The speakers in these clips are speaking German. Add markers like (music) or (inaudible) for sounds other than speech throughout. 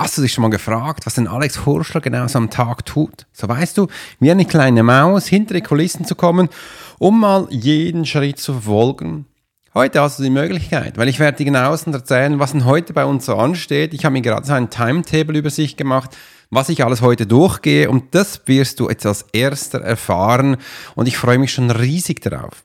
Hast du dich schon mal gefragt, was denn Alex Horschler genau so am Tag tut? So weißt du, wie eine kleine Maus hinter die Kulissen zu kommen, um mal jeden Schritt zu verfolgen. Heute hast du die Möglichkeit, weil ich werde dir genauestens erzählen, was denn heute bei uns so ansteht. Ich habe mir gerade so ein Timetable-Übersicht gemacht, was ich alles heute durchgehe und das wirst du jetzt als erster erfahren und ich freue mich schon riesig darauf.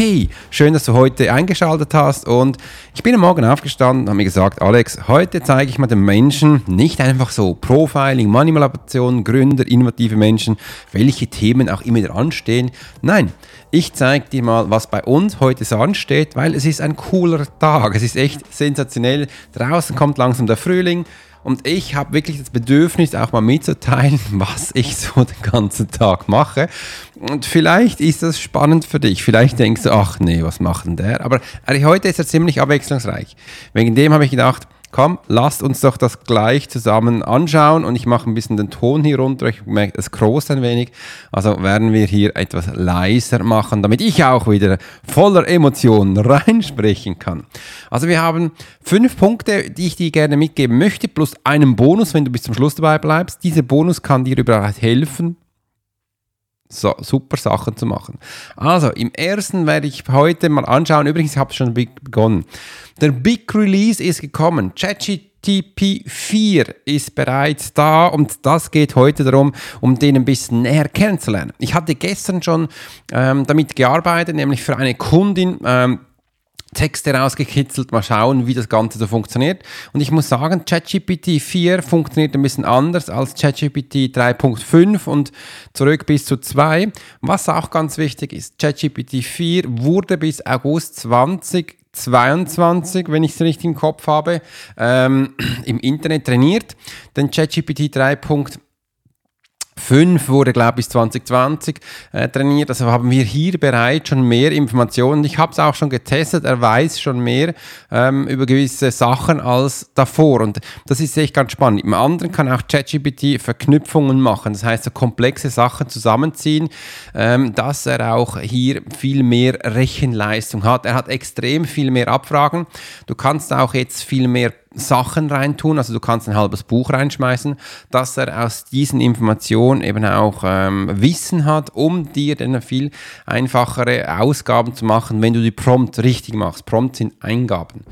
Hey, schön, dass du heute eingeschaltet hast und ich bin am Morgen aufgestanden und habe mir gesagt, Alex, heute zeige ich mal den Menschen nicht einfach so Profiling, Manipulation, Gründer, innovative Menschen, welche Themen auch immer anstehen. Nein, ich zeige dir mal, was bei uns heute so ansteht, weil es ist ein cooler Tag. Es ist echt sensationell. Draußen kommt langsam der Frühling. Und ich habe wirklich das Bedürfnis, auch mal mitzuteilen, (laughs) was ich so den ganzen Tag mache. Und vielleicht ist das spannend für dich. Vielleicht denkst du, ach nee, was macht denn der? Aber heute ist er ziemlich abwechslungsreich. Wegen dem habe ich gedacht, komm, lasst uns doch das gleich zusammen anschauen und ich mache ein bisschen den Ton hier runter. Ich merke, es groß ein wenig. Also werden wir hier etwas leiser machen, damit ich auch wieder voller Emotionen (laughs) reinsprechen kann. Also wir haben fünf Punkte, die ich dir gerne mitgeben möchte, plus einen Bonus, wenn du bis zum Schluss dabei bleibst. Dieser Bonus kann dir überall helfen, so, super Sachen zu machen. Also, im ersten werde ich heute mal anschauen. Übrigens, ich habe schon begonnen. Der Big Release ist gekommen. ChatGTP 4 ist bereits da und das geht heute darum, um den ein bisschen näher kennenzulernen. Ich hatte gestern schon ähm, damit gearbeitet, nämlich für eine Kundin. Ähm, Texte rausgekitzelt, mal schauen, wie das Ganze so funktioniert. Und ich muss sagen, ChatGPT 4 funktioniert ein bisschen anders als ChatGPT 3.5 und zurück bis zu 2. Was auch ganz wichtig ist, ChatGPT 4 wurde bis August 2022, wenn ich es richtig im Kopf habe, ähm, (clears throat) im Internet trainiert. Denn ChatGPT 3.5 5 wurde, glaube ich, 2020 äh, trainiert. Also haben wir hier bereits schon mehr Informationen. Ich habe es auch schon getestet. Er weiß schon mehr ähm, über gewisse Sachen als davor. Und das ist echt ganz spannend. Im anderen kann auch ChatGPT Verknüpfungen machen. Das heißt, so komplexe Sachen zusammenziehen, ähm, dass er auch hier viel mehr Rechenleistung hat. Er hat extrem viel mehr Abfragen. Du kannst auch jetzt viel mehr Sachen reintun, also du kannst ein halbes Buch reinschmeißen, dass er aus diesen Informationen eben auch ähm, Wissen hat, um dir dann viel einfachere Ausgaben zu machen, wenn du die Prompt richtig machst. Prompt sind Eingaben.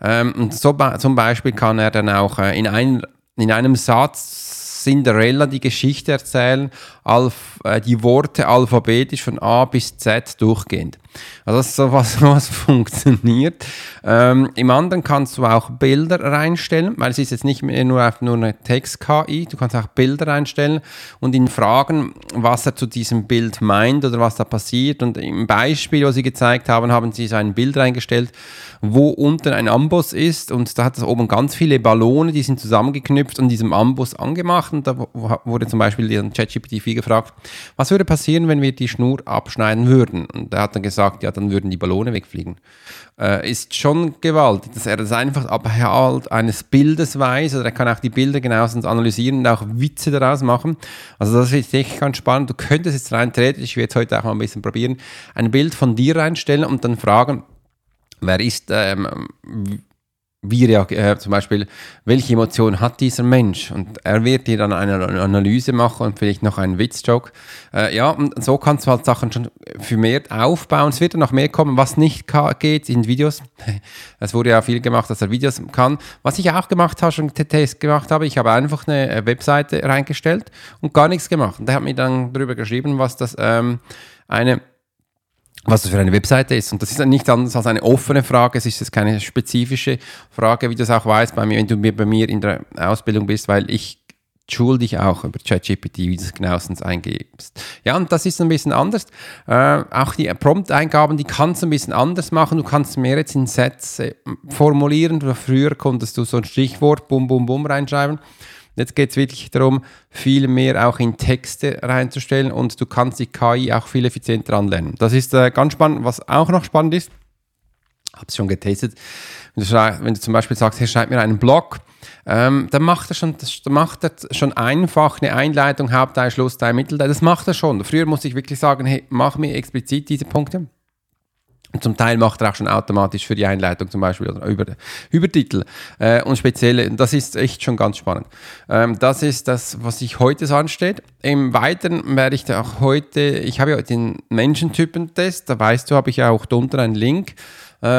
Ähm, und so zum Beispiel kann er dann auch äh, in, ein, in einem Satz Cinderella die Geschichte erzählen, alf, äh, die Worte alphabetisch von A bis Z durchgehend. Also das ist so (laughs) was, funktioniert. Ähm, Im anderen kannst du auch Bilder reinstellen, weil es ist jetzt nicht mehr nur, nur eine Text-KI, du kannst auch Bilder reinstellen und ihn fragen, was er zu diesem Bild meint oder was da passiert. Und im Beispiel, was sie gezeigt haben, haben sie so ein Bild reingestellt, wo unten ein Amboss ist und da hat es oben ganz viele Ballone, die sind zusammengeknüpft und diesem Amboss angemacht und da wurde zum Beispiel ChatGPT 4 gefragt, was würde passieren, wenn wir die Schnur abschneiden würden? Und er hat dann gesagt, ja, dann würden die Ballone wegfliegen. Äh, ist schon gewaltig, dass er das einfach abhalt eines Bildes weiß oder er kann auch die Bilder genauestens analysieren und auch Witze daraus machen. Also das ist echt ganz spannend. Du könntest jetzt rein theoretisch, ich werde es heute auch mal ein bisschen probieren, ein Bild von dir reinstellen und dann fragen, wer ist, ähm, wie äh, zum Beispiel, welche Emotion hat dieser Mensch? Und er wird dir dann eine Analyse machen und vielleicht noch einen Witzjoke. Äh, ja, und so kannst du halt Sachen schon für mehr aufbauen. Es wird dann noch mehr kommen, was nicht geht, sind Videos. (laughs) Es wurde ja viel gemacht, dass er Videos kann. Was ich auch gemacht habe, schon Test gemacht habe, ich habe einfach eine äh, Webseite reingestellt und gar nichts gemacht. Und der hat mir dann darüber geschrieben, was das ähm, eine was das für eine Webseite ist. Und das ist nicht anders als eine offene Frage, es ist jetzt keine spezifische Frage, wie du es auch weißt, bei mir, wenn du bei mir in der Ausbildung bist, weil ich schul dich auch über ChatGPT, wie du es genauestens eingibst. Ja, und das ist ein bisschen anders. Äh, auch die Prompt-Eingaben, die kannst du ein bisschen anders machen. Du kannst mehr jetzt in Sätze formulieren. Früher konntest du so ein Stichwort, bum, bum, bum reinschreiben. Jetzt geht es wirklich darum, viel mehr auch in Texte reinzustellen und du kannst die KI auch viel effizienter anlernen. Das ist äh, ganz spannend. Was auch noch spannend ist, habe es schon getestet, wenn du, wenn du, zum Beispiel sagst, hey, schreib mir einen Blog, ähm, dann macht er, schon, das, macht er schon einfach eine Einleitung, Hauptteil, Schlussteil, Mittelteil. Das macht er schon. Früher musste ich wirklich sagen, hey, mach mir explizit diese Punkte. Zum Teil macht er auch schon automatisch für die Einleitung zum Beispiel oder über Übertitel äh, und spezielle. Das ist echt schon ganz spannend. Ähm, das ist das, was sich heute so ansteht. Im Weiteren werde ich da auch heute, ich habe ja den Menschentypentest, da weißt du, habe ich ja auch drunter einen Link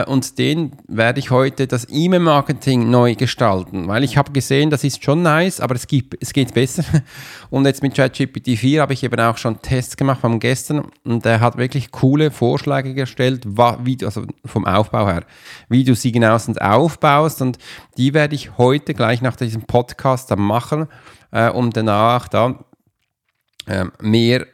und den werde ich heute das E-Mail-Marketing neu gestalten, weil ich habe gesehen, das ist schon nice, aber es, gibt, es geht besser. (laughs) Und jetzt mit ChatGPT 4 habe ich eben auch schon Tests gemacht von gestern und der hat wirklich coole Vorschläge gestellt, wie, also vom Aufbau her, wie du sie genauestens aufbaust und die werde ich heute gleich nach diesem Podcast dann machen, äh, um danach da äh, mehr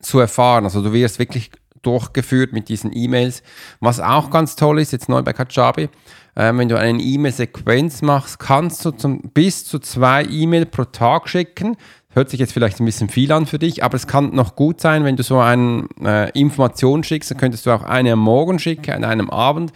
zu erfahren. Also du wirst wirklich durchgeführt mit diesen E-Mails. Was auch ganz toll ist, jetzt neu bei Kajabi, äh, wenn du eine E-Mail-Sequenz machst, kannst du zum, bis zu zwei E-Mail pro Tag schicken. Hört sich jetzt vielleicht ein bisschen viel an für dich, aber es kann noch gut sein, wenn du so eine äh, Information schickst, dann könntest du auch eine am Morgen schicken, an einem Abend.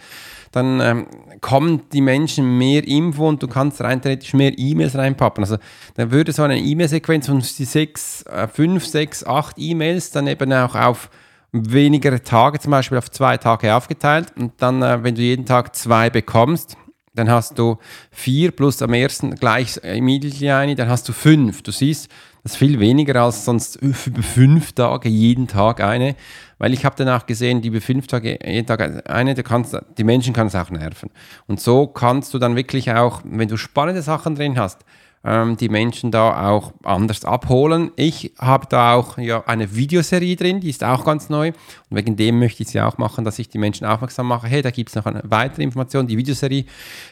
Dann ähm, kommen die Menschen mehr Info und du kannst rein theoretisch mehr E-Mails reinpappen. Also dann würde so eine E-Mail-Sequenz von sechs, äh, fünf, sechs, acht E-Mails dann eben auch auf weniger Tage, zum Beispiel auf zwei Tage aufgeteilt. Und dann, äh, wenn du jeden Tag zwei bekommst, dann hast du vier plus am ersten gleich immediately eine, dann hast du fünf. Du siehst, das ist viel weniger als sonst (laughs) über fünf Tage jeden Tag eine, weil ich habe danach gesehen, die über fünf Tage jeden Tag eine, du kannst, die Menschen kann es auch nerven. Und so kannst du dann wirklich auch, wenn du spannende Sachen drin hast, ähm, die Menschen da auch anders abholen. Ich habe da auch ja, eine Videoserie drin, die ist auch ganz neu. Und wegen dem möchte ich sie auch machen, dass ich die Menschen aufmerksam mache. Hey, da gibt es noch eine weitere Information, die Videoserie.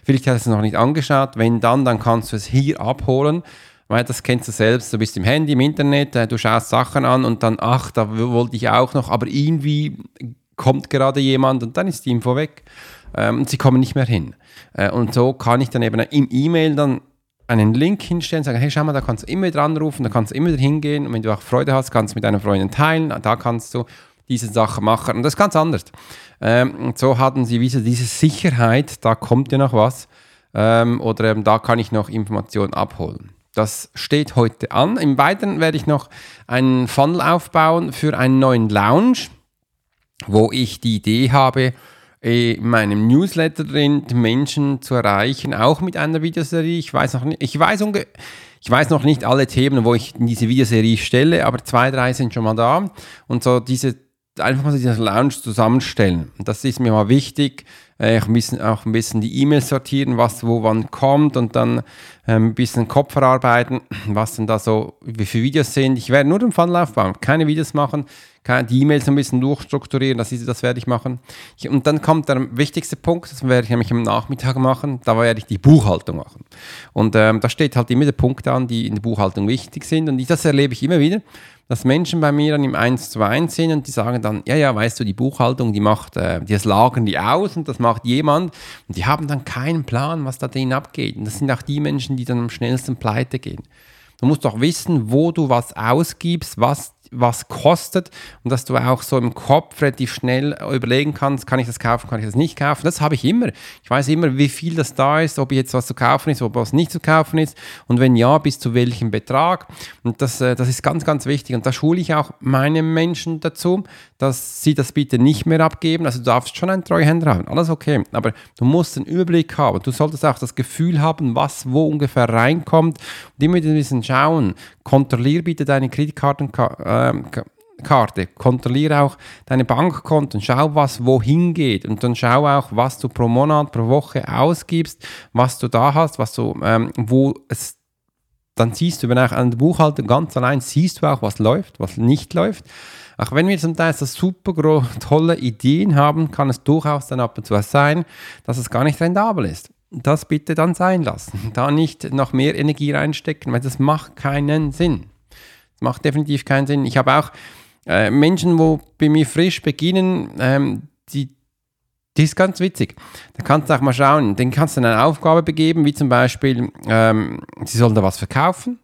Vielleicht hast du es noch nicht angeschaut. Wenn dann, dann kannst du es hier abholen. Weil das kennst du selbst, du bist im Handy, im Internet, äh, du schaust Sachen an und dann, ach, da wollte ich auch noch, aber irgendwie kommt gerade jemand und dann ist die Info weg. Ähm, und sie kommen nicht mehr hin. Äh, und so kann ich dann eben im E-Mail dann einen Link hinstellen, sagen, hey, schau mal, da kannst du immer wieder anrufen, da kannst du immer hingehen und wenn du auch Freude hast, kannst du mit deiner Freundin teilen, da kannst du diese Sache machen und das ist ganz anders. Ähm, und so hatten sie wieder diese Sicherheit, da kommt ja noch was ähm, oder ähm, da kann ich noch Informationen abholen. Das steht heute an. Im Weiteren werde ich noch einen Funnel aufbauen für einen neuen Lounge, wo ich die Idee habe, in meinem Newsletter drin, Menschen zu erreichen, auch mit einer Videoserie. Ich weiß noch nicht, ich weiß, ich weiß noch nicht alle Themen, wo ich in diese Videoserie stelle, aber zwei, drei sind schon mal da. Und so diese, einfach mal so diese Lounge zusammenstellen. Das ist mir mal wichtig. Äh, ich muss auch ein bisschen die E-Mails sortieren, was wo wann kommt und dann ähm, ein bisschen Kopf verarbeiten, was denn da so, wie viele Videos sind. Ich werde nur den Funnel aufbauen, keine Videos machen die E-Mails ein bisschen durchstrukturieren, das, ist, das werde ich machen. Ich, und dann kommt der wichtigste Punkt, das werde ich nämlich am Nachmittag machen, da werde ich die Buchhaltung machen. Und ähm, da steht halt immer der Punkt an, die in der Buchhaltung wichtig sind. Und ich, das erlebe ich immer wieder, dass Menschen bei mir dann im 1 zu 1 sind und die sagen dann, ja, ja, weißt du, die Buchhaltung, die macht, äh, das lagern die aus und das macht jemand und die haben dann keinen Plan, was da drin abgeht. Und das sind auch die Menschen, die dann am schnellsten pleite gehen. Du musst doch wissen, wo du was ausgibst, was was kostet und dass du auch so im Kopf relativ schnell überlegen kannst, kann ich das kaufen, kann ich das nicht kaufen. Das habe ich immer. Ich weiß immer, wie viel das da ist, ob jetzt was zu kaufen ist, ob was nicht zu kaufen ist und wenn ja, bis zu welchem Betrag. Und das, äh, das ist ganz, ganz wichtig und da schule ich auch meine Menschen dazu, dass sie das bitte nicht mehr abgeben. Also du darfst schon einen Treuhänder haben, alles okay, aber du musst einen Überblick haben. Du solltest auch das Gefühl haben, was wo ungefähr reinkommt und immer ein bisschen schauen. Kontrollier bitte deine Kreditkartenkarte ähm, Karte. Kontrolliere auch deine Bankkonten, schau, was wohin geht und dann schau auch, was du pro Monat, pro Woche ausgibst, was du da hast, was du, ähm, wo es, dann siehst du, wenn auch an der Buchhaltung ganz allein siehst du auch, was läuft, was nicht läuft. Auch wenn wir zum Teil so super tolle Ideen haben, kann es durchaus dann ab und zu sein, dass es gar nicht rentabel ist. Das bitte dann sein lassen. Da nicht noch mehr Energie reinstecken, weil das macht keinen Sinn. Macht definitiv keinen Sinn. Ich habe auch äh, Menschen, wo bei mir frisch beginnen, ähm, die die ist ganz witzig. Da kannst du auch mal schauen. Den kannst du eine Aufgabe begeben, wie zum Beispiel, ähm, sie sollen da was verkaufen.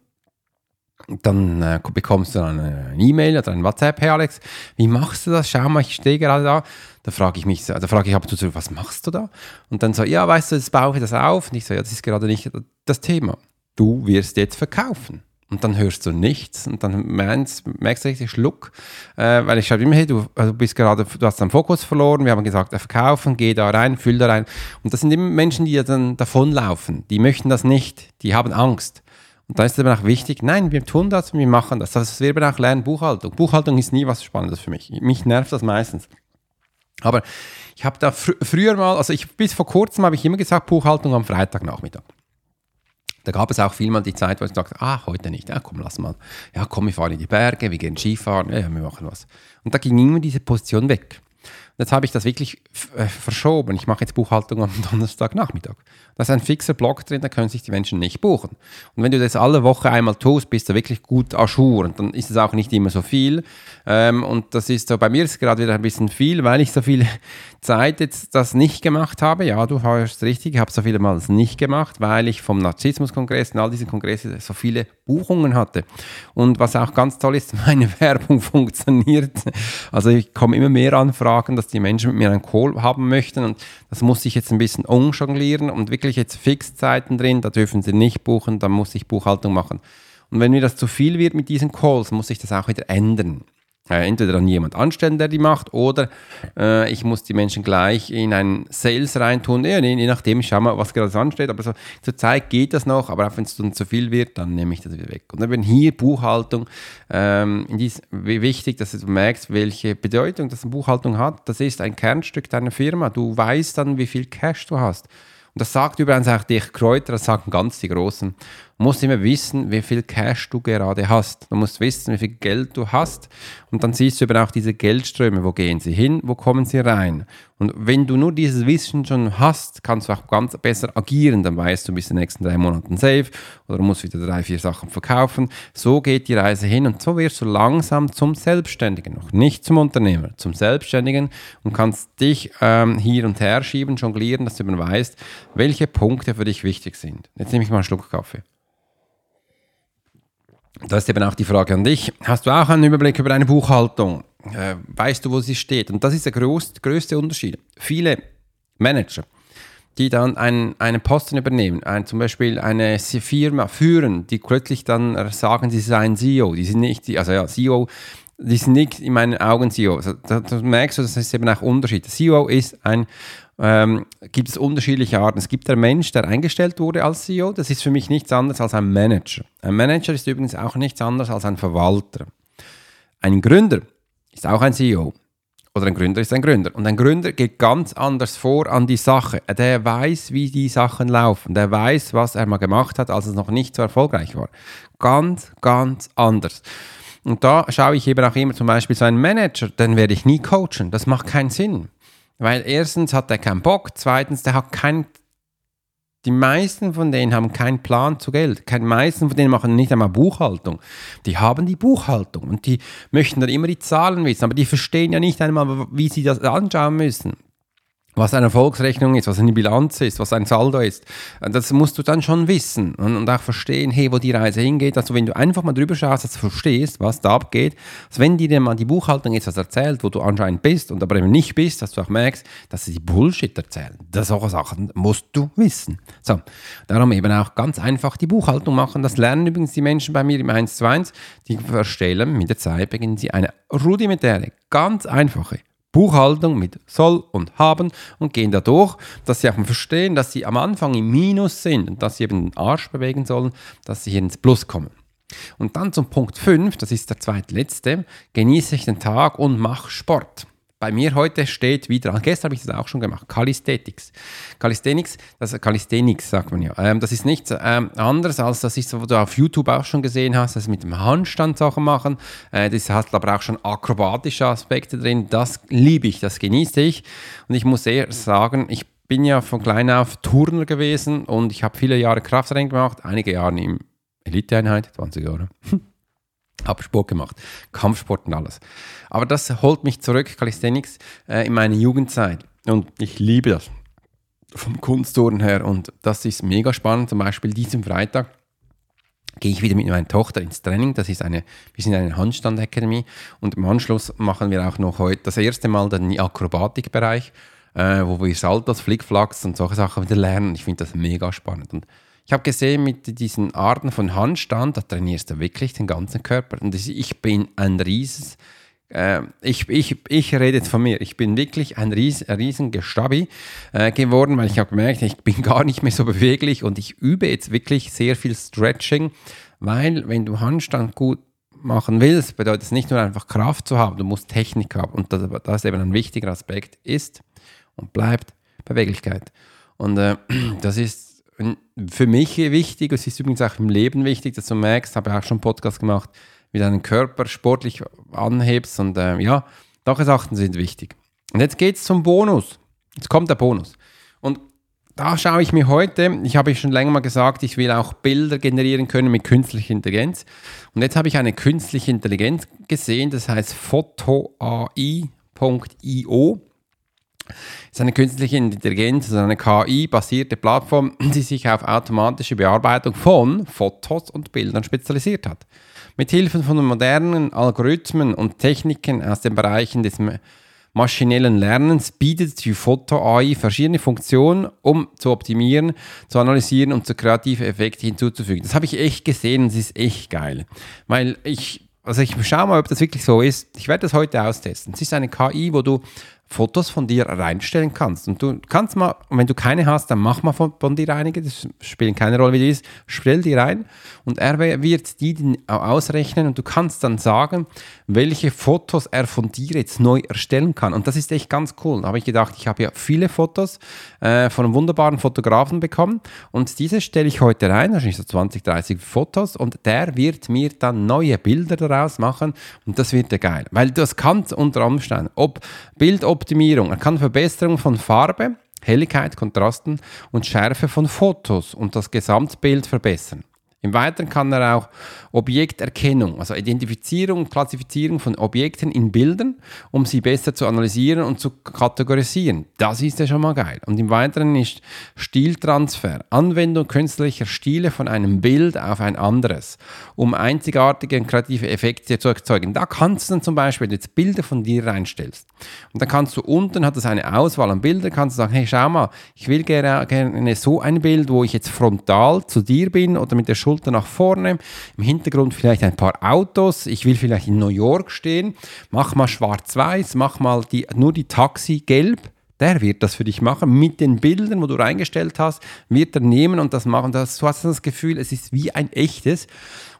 Dann äh, bekommst du eine E-Mail oder ein WhatsApp, hey Alex, wie machst du das? Schau mal, ich stehe gerade da. Da frage ich mich, da frage ich ab und zu, was machst du da? Und dann so, ja, weißt du, jetzt baue ich das auf. Und ich so, ja, das ist gerade nicht das Thema. Du wirst jetzt verkaufen. Und dann hörst du nichts und dann meinst, merkst du richtig Schluck, äh, weil ich schreibe immer, hey, du, also bist gerade, du hast deinen Fokus verloren, wir haben gesagt, verkaufen, geh da rein, füll da rein. Und das sind immer Menschen, die dann davonlaufen, die möchten das nicht, die haben Angst. Und da ist es aber auch wichtig, nein, wir tun das, wir machen das. Das wir eben auch lernen, Buchhaltung. Buchhaltung ist nie was Spannendes für mich. Mich nervt das meistens. Aber ich habe da fr früher mal, also ich, bis vor kurzem habe ich immer gesagt, Buchhaltung am Freitagnachmittag. Da gab es auch viel mal die Zeit, wo ich sagte, ah, heute nicht, ja komm, lass mal. Ja komm, wir fahren in die Berge, wir gehen Skifahren, ja, wir machen was. Und da ging immer diese Position weg. Jetzt habe ich das wirklich äh, verschoben. Ich mache jetzt Buchhaltung am (laughs) Donnerstagnachmittag. Da ist ein fixer Block drin, da können sich die Menschen nicht buchen. Und wenn du das alle Woche einmal tust, bist du wirklich gut ajour. Und dann ist es auch nicht immer so viel. Ähm, und das ist so, bei mir ist gerade wieder ein bisschen viel, weil ich so viel (laughs) Zeit jetzt das nicht gemacht habe. Ja, du hast richtig, ich habe so viele Mal nicht gemacht, weil ich vom Narzissmuskongress und all diesen Kongressen so viele Buchungen hatte. Und was auch ganz toll ist, (laughs) meine Werbung funktioniert. Also ich komme immer mehr Anfragen, dass die Menschen mit mir einen Call haben möchten und das muss ich jetzt ein bisschen umjonglieren und wirklich jetzt Fixzeiten drin, da dürfen sie nicht buchen, da muss ich Buchhaltung machen. Und wenn mir das zu viel wird mit diesen Calls, muss ich das auch wieder ändern entweder dann jemand anstellen, der die macht, oder äh, ich muss die Menschen gleich in einen Sales reintun, ja, je nachdem, schau mal, was gerade ansteht. Aber so, zur Zeit geht das noch, aber auch wenn es dann zu viel wird, dann nehme ich das wieder weg. Und dann wenn hier Buchhaltung, ähm, dies, wichtig, dass du merkst, welche Bedeutung das Buchhaltung hat. Das ist ein Kernstück deiner Firma. Du weißt dann, wie viel Cash du hast. Und das sagt übrigens auch dich Kräuter, das sagen ganz die Großen. Du musst immer wissen, wie viel Cash du gerade hast. Du musst wissen, wie viel Geld du hast. Und dann siehst du eben auch diese Geldströme. Wo gehen sie hin? Wo kommen sie rein? Und wenn du nur dieses Wissen schon hast, kannst du auch ganz besser agieren. Dann weißt du, bis in den nächsten drei Monaten safe oder du musst wieder drei, vier Sachen verkaufen. So geht die Reise hin und so wirst du langsam zum Selbstständigen. Noch nicht zum Unternehmer, zum Selbstständigen und kannst dich ähm, hier und her schieben, jonglieren, dass du eben weißt, welche Punkte für dich wichtig sind. Jetzt nehme ich mal einen Schluck Kaffee. Da ist eben auch die Frage an dich. Hast du auch einen Überblick über deine Buchhaltung? Äh, weißt du, wo sie steht? Und das ist der groß, größte Unterschied. Viele Manager, die dann einen, einen Posten übernehmen, ein, zum Beispiel eine Firma führen, die plötzlich dann sagen, sie seien CEO. Die sind nicht, also ja, CEO, die sind nicht in meinen Augen CEO. Also, da, da merkst du, das ist eben auch Unterschied. CEO ist ein ähm, gibt es unterschiedliche Arten. Es gibt der Mensch, der eingestellt wurde als CEO, das ist für mich nichts anderes als ein Manager. Ein Manager ist übrigens auch nichts anderes als ein Verwalter. Ein Gründer ist auch ein CEO. Oder ein Gründer ist ein Gründer. Und ein Gründer geht ganz anders vor an die Sache. Der weiß, wie die Sachen laufen. Der weiß, was er mal gemacht hat, als es noch nicht so erfolgreich war. Ganz, ganz anders. Und da schaue ich eben auch immer zum Beispiel so einen Manager, den werde ich nie coachen. Das macht keinen Sinn. Weil erstens hat er keinen Bock, zweitens, der hat kein. Die meisten von denen haben keinen Plan zu Geld. Die meisten von denen machen nicht einmal Buchhaltung. Die haben die Buchhaltung und die möchten dann immer die Zahlen wissen, aber die verstehen ja nicht einmal, wie sie das anschauen müssen was eine Erfolgsrechnung ist, was eine Bilanz ist, was ein Saldo ist. Das musst du dann schon wissen und, und, auch verstehen, hey, wo die Reise hingeht. Also wenn du einfach mal drüber schaust, dass du verstehst, was da abgeht, also wenn dir mal die Buchhaltung jetzt was erzählt, wo du anscheinend bist und aber eben nicht bist, dass du auch merkst, dass sie die Bullshit erzählen. Das solche Sachen musst du wissen. So, darum eben auch ganz einfach die Buchhaltung machen. Das lernen übrigens die Menschen bei mir im 1 zu 1. Die verstellen mit der Zeit, beginnen sie eine rudimentäre, ganz einfache Buchhaltung mit soll und haben und gehen dadurch, dass sie auch verstehen, dass sie am Anfang im Minus sind und dass sie eben den Arsch bewegen sollen, dass sie hier ins Plus kommen. Und dann zum Punkt 5, das ist der zweitletzte, genieße ich den Tag und mach Sport. Bei mir heute steht wieder, gestern habe ich das auch schon gemacht, Calisthenics. Calisthenics, das Calisthenics sagt man ja. Ähm, das ist nichts ähm, anderes als das ist, was du auf YouTube auch schon gesehen hast, das mit dem Handstand Sachen machen. Äh, das hat aber auch schon akrobatische Aspekte drin. Das liebe ich, das genieße ich. Und ich muss eher sagen, ich bin ja von klein auf Turner gewesen und ich habe viele Jahre Krafttraining gemacht, einige Jahre im Eliteeinheit, 20 Jahre. (laughs) habe Sport gemacht, Kampfsport und alles. Aber das holt mich zurück, Calisthenics, äh, in meine Jugendzeit. Und ich liebe das. Vom Kunstturnen her. Und das ist mega spannend. Zum Beispiel diesen Freitag gehe ich wieder mit meiner Tochter ins Training. Das ist eine, wir sind eine Handstand-Akademie. Und im Anschluss machen wir auch noch heute das erste Mal den Akrobatikbereich, äh, wo wir Saltos, Flickflacks und solche Sachen wieder lernen. Ich finde das mega spannend. Und ich habe gesehen, mit diesen Arten von Handstand, da trainierst du wirklich den ganzen Körper. Und ich bin ein rieses, äh, ich, ich, ich rede jetzt von mir, ich bin wirklich ein, ries, Gestabi äh, geworden, weil ich habe gemerkt, ich bin (laughs) gar nicht mehr so beweglich und ich übe jetzt wirklich sehr viel Stretching, weil wenn du Handstand gut machen willst, bedeutet es nicht nur einfach Kraft zu haben, du musst Technik haben und das, das eben ein wichtiger Aspekt ist und bleibt Beweglichkeit. Und äh, (clears throat) das ist für mich wichtig, es ist übrigens auch im Leben wichtig, dass du merkst, habe ich auch schon einen Podcast gemacht, wie deinen Körper sportlich anhebst und äh, ja, solche Sachen sind wichtig. Und jetzt geht es zum Bonus. Jetzt kommt der Bonus. Und da schaue ich mir heute, ich habe schon länger mal gesagt, ich will auch Bilder generieren können mit künstlicher Intelligenz. Und jetzt habe ich eine künstliche Intelligenz gesehen, das heißt photoai.io ist eine künstliche Intelligenz, also eine KI-basierte Plattform, (clears throat) die sich auf automatische Bearbeitung von Fotos und Bildern spezialisiert hat. Mit Hilfe von modernen Algorithmen und Techniken aus den Bereichen des maschinellen Lernens bietet die Foto-AI verschiedene Funktionen, um zu optimieren, zu analysieren und zu kreativen Effekten hinzuzufügen. Das habe ich echt gesehen und es ist echt geil. Weil ich, also ich schaue mal, ob das wirklich so ist. Ich werde das heute austesten. Es ist eine KI, wo du Fotos von dir reinstellen kannst. Und du kannst mal, wenn du keine hast, dann mach mal von, von dir einige, das spielt keine Rolle, wie die ist, stell die rein und er wird die ausrechnen und du kannst dann sagen, welche Fotos er von dir jetzt neu erstellen kann. Und das ist echt ganz cool. Da habe ich gedacht, ich habe ja viele Fotos äh, von einem wunderbaren Fotografen bekommen. Und diese stelle ich heute rein, wahrscheinlich so 20, 30 Fotos. Und der wird mir dann neue Bilder daraus machen. Und das wird ja geil, weil das kann unter Umständen, ob Bildoptimierung, er kann Verbesserung von Farbe, Helligkeit, Kontrasten und Schärfe von Fotos und das Gesamtbild verbessern. Im Weiteren kann er auch Objekterkennung, also Identifizierung und Klassifizierung von Objekten in Bildern, um sie besser zu analysieren und zu kategorisieren. Das ist ja schon mal geil. Und im Weiteren ist Stiltransfer, Anwendung künstlicher Stile von einem Bild auf ein anderes, um einzigartige und kreative Effekte zu erzeugen. Da kannst du dann zum Beispiel jetzt Bilder von dir reinstellst. Und dann kannst du unten, hat es eine Auswahl an Bildern, kannst du sagen, hey, schau mal, ich will gerne, gerne so ein Bild, wo ich jetzt frontal zu dir bin oder mit der Schulter Schulter nach vorne, im Hintergrund vielleicht ein paar Autos, ich will vielleicht in New York stehen, mach mal schwarz-weiß, mach mal die, nur die Taxi gelb, der wird das für dich machen. Mit den Bildern, wo du reingestellt hast, wird er nehmen und das machen. Das, du hast das Gefühl, es ist wie ein echtes.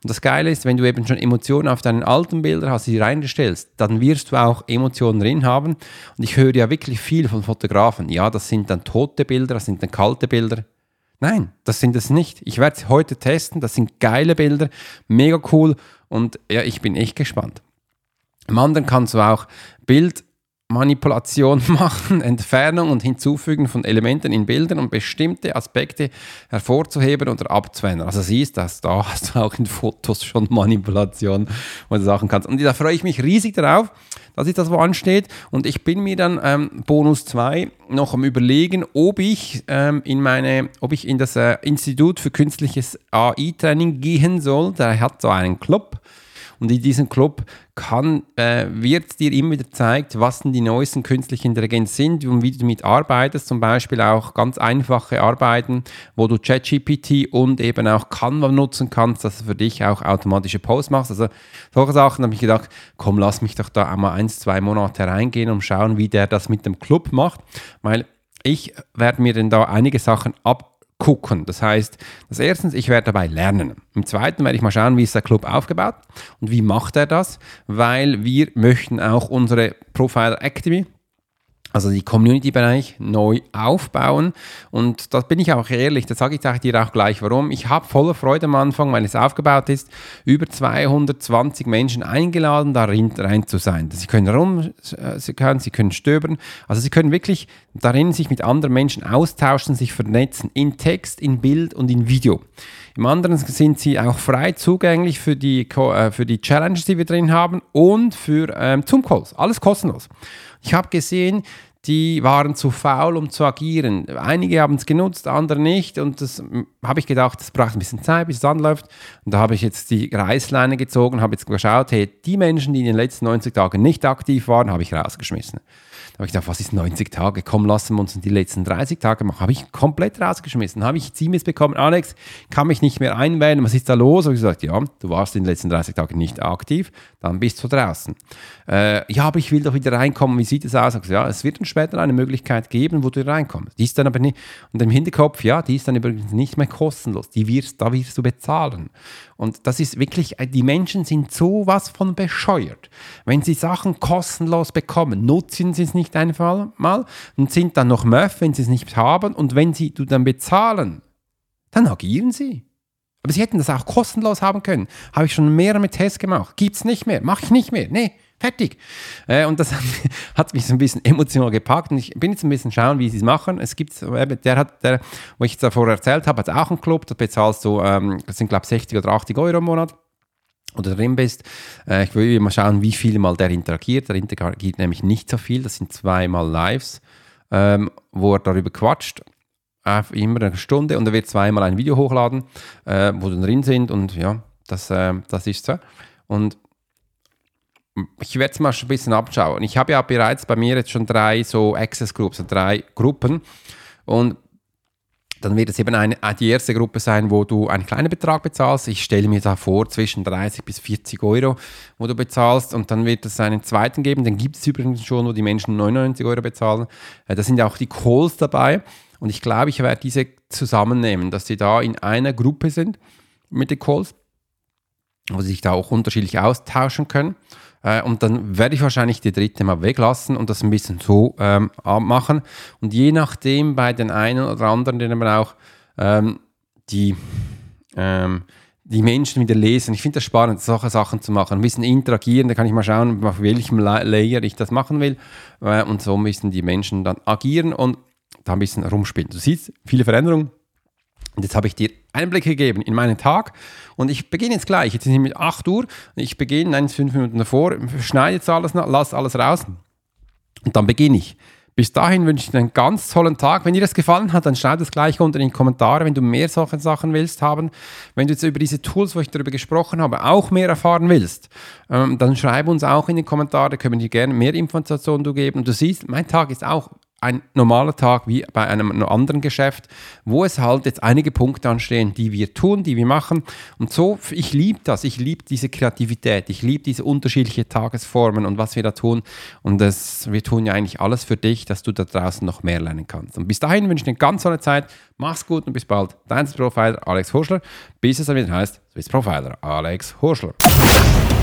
Und das Geile ist, wenn du eben schon Emotionen auf deinen alten Bildern hast, die reinstellst, dann wirst du auch Emotionen drin haben. Und ich höre ja wirklich viel von Fotografen. Ja, das sind dann tote Bilder, das sind dann kalte Bilder. Nein, das sind es nicht. Ich werde es heute testen. Das sind geile Bilder, mega cool und ja, ich bin echt gespannt. Im anderen kannst du auch Bild Manipulation (laughs) machen, Entfernung und Hinzufügen von Elementen in Bildern, um bestimmte Aspekte hervorzuheben oder abzuwenden. Also siehst du, da hast du auch in Fotos schon Manipulation, du Sachen kannst. Und da freue ich mich riesig darauf, dass ich das wo ansteht. Und ich bin mir dann ähm, Bonus 2 noch am überlegen, ob ich ähm, in meine, ob ich in das äh, Institut für künstliches AI-Training gehen soll. Der hat so einen Club und in diesem Club kann, äh, wird dir immer wieder gezeigt, was denn die neuesten künstlichen Intelligenz sind und wie du damit arbeitest. Zum Beispiel auch ganz einfache Arbeiten, wo du ChatGPT und eben auch Canva nutzen kannst, dass du für dich auch automatische Posts machst. Also solche Sachen habe ich gedacht, komm, lass mich doch da einmal ein, zwei Monate reingehen und schauen, wie der das mit dem Club macht. Weil ich werde mir denn da einige Sachen ab gucken. Das heißt, das erstens, ich werde dabei lernen. Im zweiten werde ich mal schauen, wie ist der Club aufgebaut und wie macht er das, weil wir möchten auch unsere Profiler Academy also die Community-Bereich neu aufbauen. Und da bin ich auch ehrlich, da sage ich dir auch gleich warum. Ich habe voller Freude am Anfang, weil es aufgebaut ist, über 220 Menschen eingeladen, darin rein zu sein. Sie können rum, äh, sie können, sie können stöbern. Also sie können wirklich darin sich mit anderen Menschen austauschen, sich vernetzen, in Text, in Bild und in Video. Im anderen sind sie auch frei zugänglich für die, äh, für die Challenges, die wir drin haben und für ähm, Zoom-Calls. Alles kostenlos. Ich habe gesehen, die waren zu faul, um zu agieren. Einige haben es genutzt, andere nicht. Und das habe ich gedacht, das braucht ein bisschen Zeit, bis es anläuft. Und da habe ich jetzt die Reißleine gezogen, habe jetzt geschaut, hey, die Menschen, die in den letzten 90 Tagen nicht aktiv waren, habe ich rausgeschmissen. Da habe ich gedacht, was ist 90 Tage? Komm, lassen wir uns die letzten 30 Tage machen. Habe ich komplett rausgeschmissen. Habe ich E-Mails bekommen, Alex, kann mich nicht mehr einwählen. Was ist da los? Habe ich gesagt, ja, du warst in den letzten 30 Tagen nicht aktiv, dann bist du draußen. Äh, ja, aber ich will doch wieder reinkommen. Wie sieht es aus? Gesagt, ja, es wird dann später eine Möglichkeit geben, wo du reinkommst. Die ist dann aber nicht, und im Hinterkopf, ja, die ist dann übrigens nicht mehr kostenlos. Die wirst, da wirst du bezahlen. Und das ist wirklich, äh, die Menschen sind sowas von bescheuert. Wenn sie Sachen kostenlos bekommen, nutzen sie es nicht einfach mal und sind dann noch Möff, wenn sie es nicht haben. Und wenn sie du dann bezahlen, dann agieren sie. Aber sie hätten das auch kostenlos haben können. Habe ich schon mehrere Tests gemacht. Gibt es nicht mehr. Mache ich nicht mehr. Nee, fertig. Äh, und das (laughs) hat mich so ein bisschen emotional gepackt. Und ich bin jetzt ein bisschen schauen, wie sie es machen. Es gibt, der hat, der, wo ich davor erzählt habe, hat auch einen Club. Da bezahlst du, ähm, das sind glaube ich 60 oder 80 Euro im Monat oder drin bist. Äh, ich will mal schauen, wie viel mal der interagiert. Der interagiert nämlich nicht so viel. Das sind zweimal Lives, ähm, wo er darüber quatscht. Äh, immer eine Stunde und er wird zweimal ein Video hochladen, äh, wo dann drin sind und ja, das, äh, das ist so. Und ich werde es mal ein bisschen abschauen. Ich habe ja bereits bei mir jetzt schon drei so Access Groups, so drei Gruppen und dann wird es eben eine, die erste Gruppe sein, wo du einen kleinen Betrag bezahlst. Ich stelle mir da vor, zwischen 30 bis 40 Euro, wo du bezahlst. Und dann wird es einen zweiten geben. Den gibt es übrigens schon, wo die Menschen 99 Euro bezahlen. Äh, da sind ja auch die Calls dabei. Und ich glaube, ich werde diese zusammennehmen, dass sie da in einer Gruppe sind mit den Calls, wo sie sich da auch unterschiedlich austauschen können. Äh, und dann werde ich wahrscheinlich die dritte mal weglassen und das ein bisschen so ähm, machen. Und je nachdem bei den einen oder anderen, den man auch ähm, die, ähm, die Menschen wieder lesen. Ich finde das spannend, solche Sachen zu machen. Ein bisschen interagieren, da kann ich mal schauen, auf welchem Layer ich das machen will. Äh, und so müssen die Menschen dann agieren und da ein bisschen rumspielen. Du siehst viele Veränderungen. Und jetzt habe ich dir Einblick gegeben in meinen Tag und ich beginne jetzt gleich. Jetzt sind wir mit 8 Uhr. Ich beginne, nein, fünf Minuten davor, schneide jetzt alles, lasse alles raus und dann beginne ich. Bis dahin wünsche ich dir einen ganz tollen Tag. Wenn dir das gefallen hat, dann schreib es gleich unter in die Kommentare, wenn du mehr solche Sachen willst haben. Wenn du jetzt über diese Tools, wo ich darüber gesprochen habe, auch mehr erfahren willst, ähm, dann schreib uns auch in die Kommentare, können wir dir gerne mehr Informationen geben. Und du siehst, mein Tag ist auch ein normaler Tag wie bei einem anderen Geschäft, wo es halt jetzt einige Punkte anstehen, die wir tun, die wir machen. Und so, ich liebe das, ich liebe diese Kreativität, ich liebe diese unterschiedlichen Tagesformen und was wir da tun. Und das, wir tun ja eigentlich alles für dich, dass du da draußen noch mehr lernen kannst. Und bis dahin wünsche ich dir ganz tolle Zeit. Mach's gut und bis bald. Dein Profiler Alex Horschler, bis es dann wieder heißt Swiss Profiler Alex Horschler.